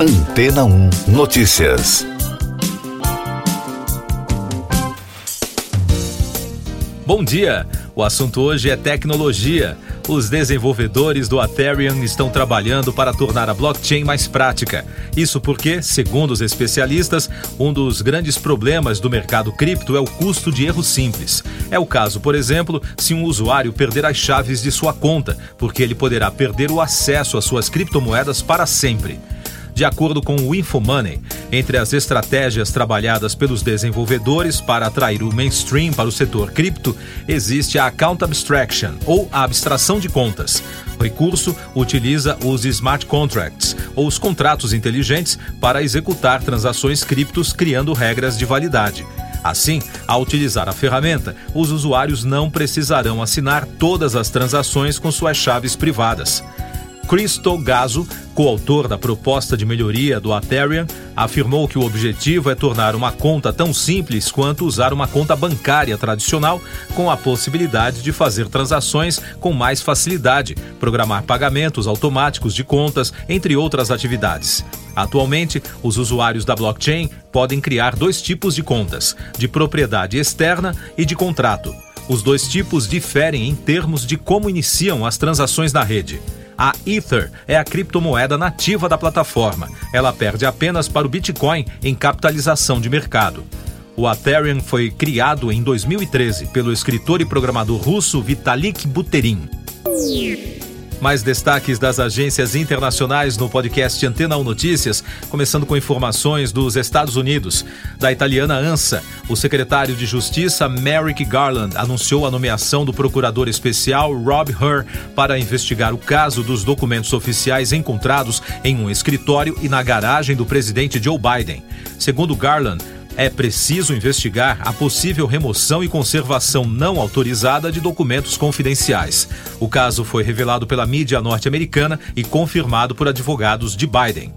Antena 1 Notícias. Bom dia! O assunto hoje é tecnologia. Os desenvolvedores do Ethereum estão trabalhando para tornar a blockchain mais prática. Isso porque, segundo os especialistas, um dos grandes problemas do mercado cripto é o custo de erro simples. É o caso, por exemplo, se um usuário perder as chaves de sua conta, porque ele poderá perder o acesso às suas criptomoedas para sempre. De acordo com o InfoMoney, entre as estratégias trabalhadas pelos desenvolvedores para atrair o mainstream para o setor cripto, existe a Account Abstraction, ou a abstração de contas. O recurso utiliza os smart contracts, ou os contratos inteligentes, para executar transações criptos criando regras de validade. Assim, ao utilizar a ferramenta, os usuários não precisarão assinar todas as transações com suas chaves privadas. Cristo Gazo, coautor da proposta de melhoria do Ethereum, afirmou que o objetivo é tornar uma conta tão simples quanto usar uma conta bancária tradicional, com a possibilidade de fazer transações com mais facilidade, programar pagamentos automáticos de contas, entre outras atividades. Atualmente, os usuários da blockchain podem criar dois tipos de contas: de propriedade externa e de contrato. Os dois tipos diferem em termos de como iniciam as transações na rede. A Ether é a criptomoeda nativa da plataforma. Ela perde apenas para o Bitcoin em capitalização de mercado. O Ethereum foi criado em 2013 pelo escritor e programador russo Vitalik Buterin. Mais destaques das agências internacionais no podcast Antena 1 Notícias, começando com informações dos Estados Unidos. Da italiana ANSA, o secretário de Justiça Merrick Garland anunciou a nomeação do procurador especial Rob Hur para investigar o caso dos documentos oficiais encontrados em um escritório e na garagem do presidente Joe Biden. Segundo Garland, é preciso investigar a possível remoção e conservação não autorizada de documentos confidenciais. O caso foi revelado pela mídia norte-americana e confirmado por advogados de Biden.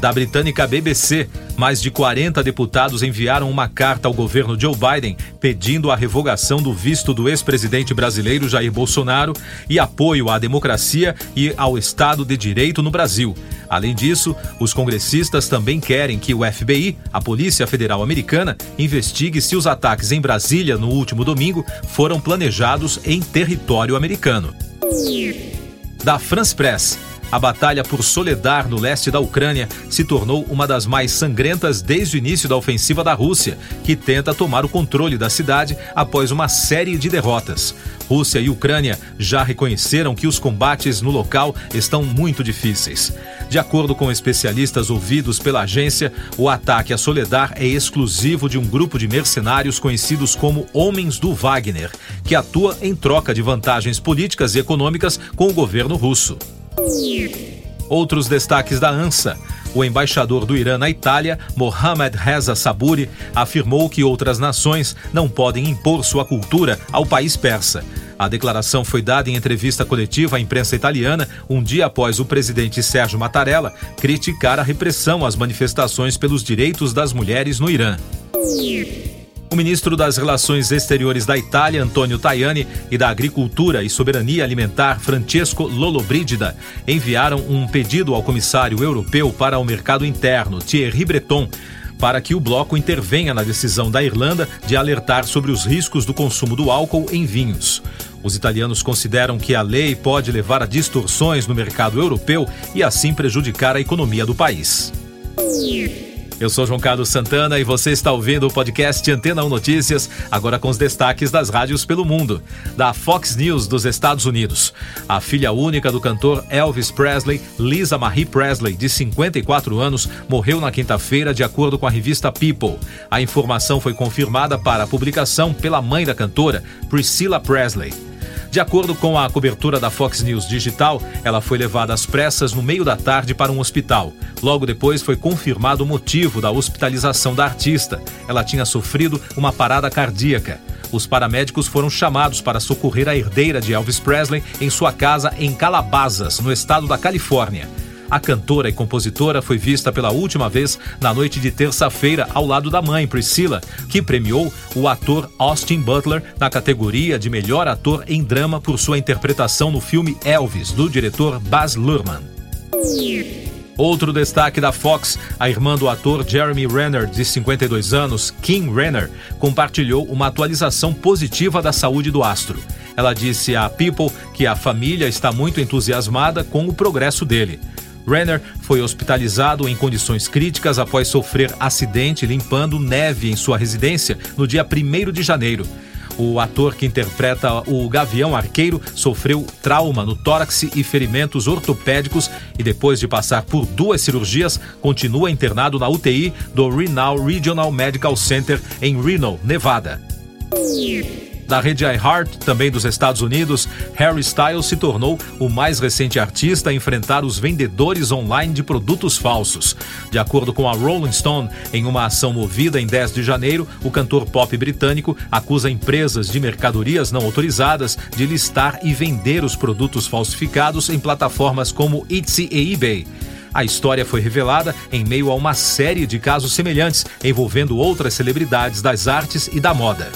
Da britânica BBC, mais de 40 deputados enviaram uma carta ao governo Joe Biden pedindo a revogação do visto do ex-presidente brasileiro Jair Bolsonaro e apoio à democracia e ao Estado de Direito no Brasil. Além disso, os congressistas também querem que o FBI, a Polícia Federal Americana, investigue se os ataques em Brasília no último domingo foram planejados em território americano. Da France Press. A batalha por Soledar, no leste da Ucrânia, se tornou uma das mais sangrentas desde o início da ofensiva da Rússia, que tenta tomar o controle da cidade após uma série de derrotas. Rússia e Ucrânia já reconheceram que os combates no local estão muito difíceis. De acordo com especialistas ouvidos pela agência, o ataque a Soledar é exclusivo de um grupo de mercenários conhecidos como Homens do Wagner, que atua em troca de vantagens políticas e econômicas com o governo russo. Outros destaques da ANSA. O embaixador do Irã na Itália, Mohamed Reza Saburi, afirmou que outras nações não podem impor sua cultura ao país persa. A declaração foi dada em entrevista coletiva à imprensa italiana um dia após o presidente Sérgio Mattarella criticar a repressão às manifestações pelos direitos das mulheres no Irã. O ministro das Relações Exteriores da Itália, Antonio Tajani, e da Agricultura e Soberania Alimentar, Francesco Lollobrigida, enviaram um pedido ao comissário europeu para o mercado interno, Thierry Breton, para que o bloco intervenha na decisão da Irlanda de alertar sobre os riscos do consumo do álcool em vinhos. Os italianos consideram que a lei pode levar a distorções no mercado europeu e assim prejudicar a economia do país. Eu sou João Carlos Santana e você está ouvindo o podcast Antena 1 Notícias, agora com os destaques das rádios pelo mundo. Da Fox News dos Estados Unidos. A filha única do cantor Elvis Presley, Lisa Marie Presley, de 54 anos, morreu na quinta-feira, de acordo com a revista People. A informação foi confirmada para a publicação pela mãe da cantora, Priscilla Presley. De acordo com a cobertura da Fox News Digital, ela foi levada às pressas no meio da tarde para um hospital. Logo depois foi confirmado o motivo da hospitalização da artista. Ela tinha sofrido uma parada cardíaca. Os paramédicos foram chamados para socorrer a herdeira de Elvis Presley em sua casa em Calabasas, no estado da Califórnia. A cantora e compositora foi vista pela última vez na noite de terça-feira ao lado da mãe, Priscilla, que premiou o ator Austin Butler na categoria de melhor ator em drama por sua interpretação no filme Elvis, do diretor Baz Luhrmann. Outro destaque da Fox, a irmã do ator Jeremy Renner, de 52 anos, Kim Renner, compartilhou uma atualização positiva da saúde do astro. Ela disse à People que a família está muito entusiasmada com o progresso dele. Renner foi hospitalizado em condições críticas após sofrer acidente limpando neve em sua residência no dia 1 de janeiro. O ator que interpreta o Gavião Arqueiro sofreu trauma no tórax e ferimentos ortopédicos e, depois de passar por duas cirurgias, continua internado na UTI do Reno Regional Medical Center em Reno, Nevada. Da rede iHeart, também dos Estados Unidos, Harry Styles se tornou o mais recente artista a enfrentar os vendedores online de produtos falsos. De acordo com a Rolling Stone, em uma ação movida em 10 de janeiro, o cantor pop britânico acusa empresas de mercadorias não autorizadas de listar e vender os produtos falsificados em plataformas como Etsy e eBay. A história foi revelada em meio a uma série de casos semelhantes envolvendo outras celebridades das artes e da moda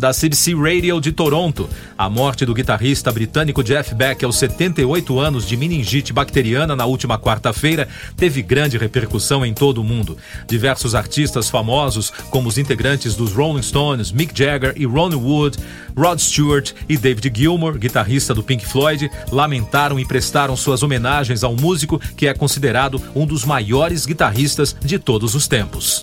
da CBC Radio de Toronto. A morte do guitarrista britânico Jeff Beck aos 78 anos de meningite bacteriana na última quarta-feira teve grande repercussão em todo o mundo. Diversos artistas famosos, como os integrantes dos Rolling Stones, Mick Jagger e Ronnie Wood, Rod Stewart e David Gilmour, guitarrista do Pink Floyd, lamentaram e prestaram suas homenagens ao músico que é considerado um dos maiores guitarristas de todos os tempos.